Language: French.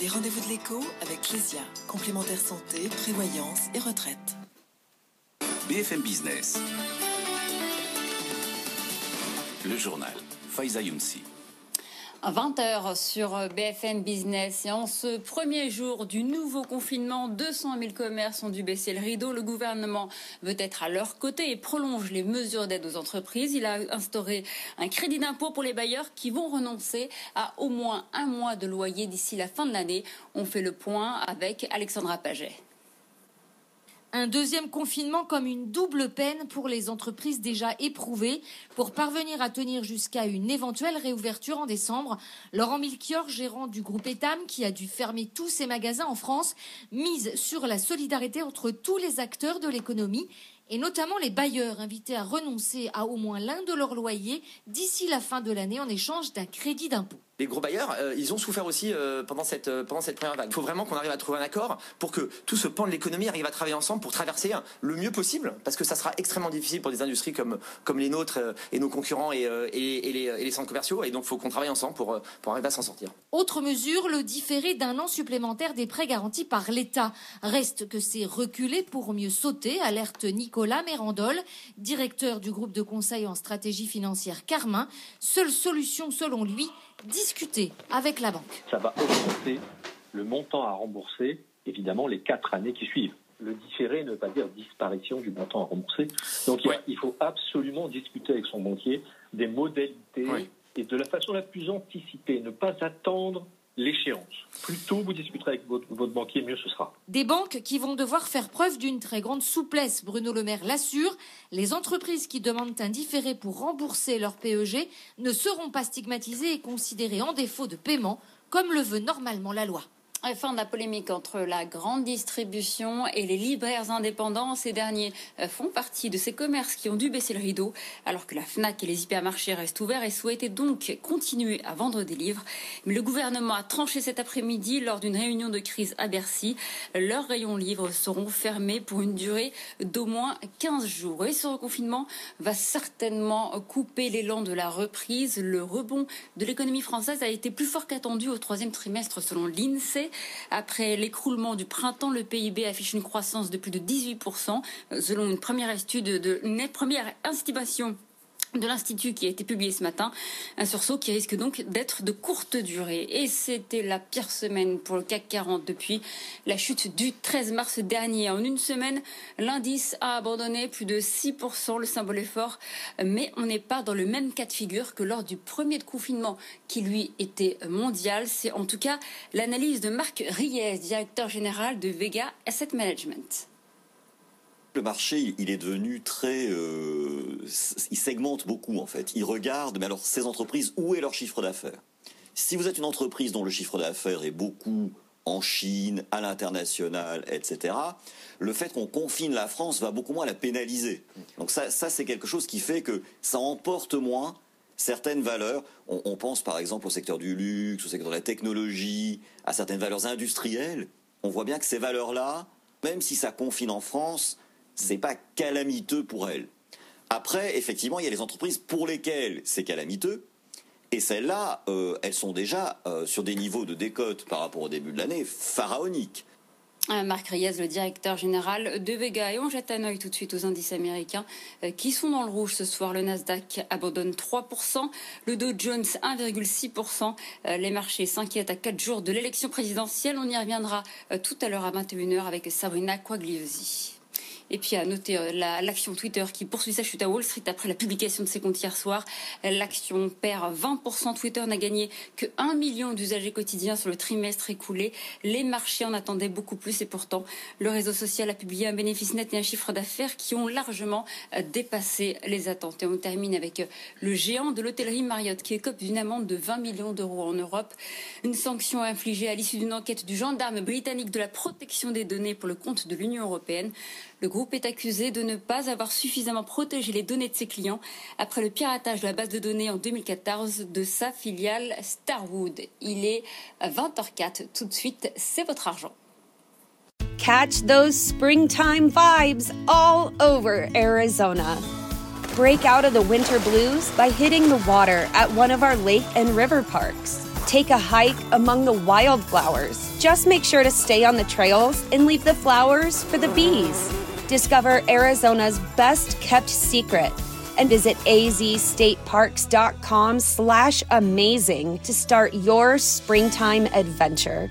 Les rendez-vous de l'écho avec Clésia, complémentaire santé, prévoyance et retraite. BFM Business. Le journal. Faiza Younsi. 20h sur BFM Business et en ce premier jour du nouveau confinement, 200 000 commerces ont dû baisser le rideau. Le gouvernement veut être à leur côté et prolonge les mesures d'aide aux entreprises. Il a instauré un crédit d'impôt pour les bailleurs qui vont renoncer à au moins un mois de loyer d'ici la fin de l'année. On fait le point avec Alexandra Paget. Un deuxième confinement comme une double peine pour les entreprises déjà éprouvées. Pour parvenir à tenir jusqu'à une éventuelle réouverture en décembre, Laurent Milchior, gérant du groupe Etam, qui a dû fermer tous ses magasins en France, mise sur la solidarité entre tous les acteurs de l'économie et notamment les bailleurs invités à renoncer à au moins l'un de leurs loyers d'ici la fin de l'année en échange d'un crédit d'impôt. Les gros bailleurs, euh, ils ont souffert aussi euh, pendant, cette, euh, pendant cette première vague. Il faut vraiment qu'on arrive à trouver un accord pour que tout ce pan de l'économie arrive à travailler ensemble pour traverser le mieux possible, parce que ça sera extrêmement difficile pour des industries comme, comme les nôtres et nos concurrents et, et, les, centres commerciaux, et donc il faut qu'on travaille ensemble pour, pour arriver à s'en sortir. Autre mesure, le différé d'un an supplémentaire des prêts garantis par l'État. Reste que c'est reculé pour mieux sauter, alerte Nicolas Mérandol, directeur du groupe de conseil en stratégie financière Carmin. Seule solution selon lui, discuter avec la banque. Ça va augmenter le montant à rembourser, évidemment, les quatre années qui suivent. Le différé ne veut pas dire disparition du montant à rembourser. Donc ouais. il faut absolument discuter avec son banquier des modalités ouais. et de la façon la plus anticipée, ne pas attendre l'échéance. Plus tôt vous discuterez avec votre, banquier, mieux ce sera. Des banques qui vont devoir faire preuve d'une très grande souplesse, Bruno Le Maire l'assure. Les entreprises qui demandent un différé pour rembourser leur PEG ne seront pas stigmatisées et considérées en défaut de paiement, comme le veut normalement la loi. Fin de la polémique entre la grande distribution et les libraires indépendants. Ces derniers font partie de ces commerces qui ont dû baisser le rideau, alors que la FNAC et les hypermarchés restent ouverts et souhaitaient donc continuer à vendre des livres. Mais le gouvernement a tranché cet après-midi lors d'une réunion de crise à Bercy. Leurs rayons livres seront fermés pour une durée d'au moins 15 jours. Et ce reconfinement va certainement couper l'élan de la reprise. Le rebond de l'économie française a été plus fort qu'attendu au troisième trimestre selon l'INSEE. Après l'écroulement du printemps, le PIB affiche une croissance de plus de 18%, selon une première étude de une première estimation de l'Institut qui a été publié ce matin, un sursaut qui risque donc d'être de courte durée. Et c'était la pire semaine pour le CAC 40 depuis la chute du 13 mars dernier. En une semaine, l'indice a abandonné plus de 6%, le symbole est fort, mais on n'est pas dans le même cas de figure que lors du premier confinement qui lui était mondial. C'est en tout cas l'analyse de Marc Ries, directeur général de Vega Asset Management. Le marché, il est devenu très, euh, il segmente beaucoup en fait. Il regarde, mais alors ces entreprises, où est leur chiffre d'affaires? Si vous êtes une entreprise dont le chiffre d'affaires est beaucoup en Chine, à l'international, etc., le fait qu'on confine la France va beaucoup moins la pénaliser. Donc ça, ça c'est quelque chose qui fait que ça emporte moins certaines valeurs. On, on, pense par exemple au secteur du luxe, au secteur de la technologie, à certaines valeurs industrielles. On voit bien que ces valeurs-là, même si ça confine en France, c'est pas calamiteux pour elles. Après, effectivement, il y a les entreprises pour lesquelles c'est calamiteux. Et celles-là, euh, elles sont déjà euh, sur des niveaux de décote par rapport au début de l'année pharaoniques. Euh, Marc Reyes, le directeur général de Vega. Et on jette un œil tout de suite aux indices américains qui sont dans le rouge ce soir. Le Nasdaq abandonne 3%, le Dow Jones 1,6%. Euh, les marchés s'inquiètent à 4 jours de l'élection présidentielle. On y reviendra tout à l'heure à 21h avec Sabrina Quagliosi. Et puis à noter euh, l'action Twitter qui poursuit sa chute à Wall Street après la publication de ses comptes hier soir. L'action perd 20%. Twitter n'a gagné que 1 million d'usagers quotidiens sur le trimestre écoulé. Les marchés en attendaient beaucoup plus et pourtant le réseau social a publié un bénéfice net et un chiffre d'affaires qui ont largement euh, dépassé les attentes. Et on termine avec euh, le géant de l'hôtellerie Marriott qui écope d'une amende de 20 millions d'euros en Europe. Une sanction infligée à l'issue d'une enquête du gendarme britannique de la protection des données pour le compte de l'Union européenne. Groupe est accusé de ne pas avoir suffisamment protégé les données de ses clients après le piratage de la base de données en 2014 de sa filiale Starwood. Il est 20h04. Tout de suite, c'est votre argent. Catch those springtime vibes all over Arizona. Break out of the winter blues by hitting the water at one of our lake and river parks. Take a hike among the wildflowers. Just make sure to stay on the trails and leave the flowers for the bees. Discover Arizona's best kept secret and visit azstateparks.com slash amazing to start your springtime adventure.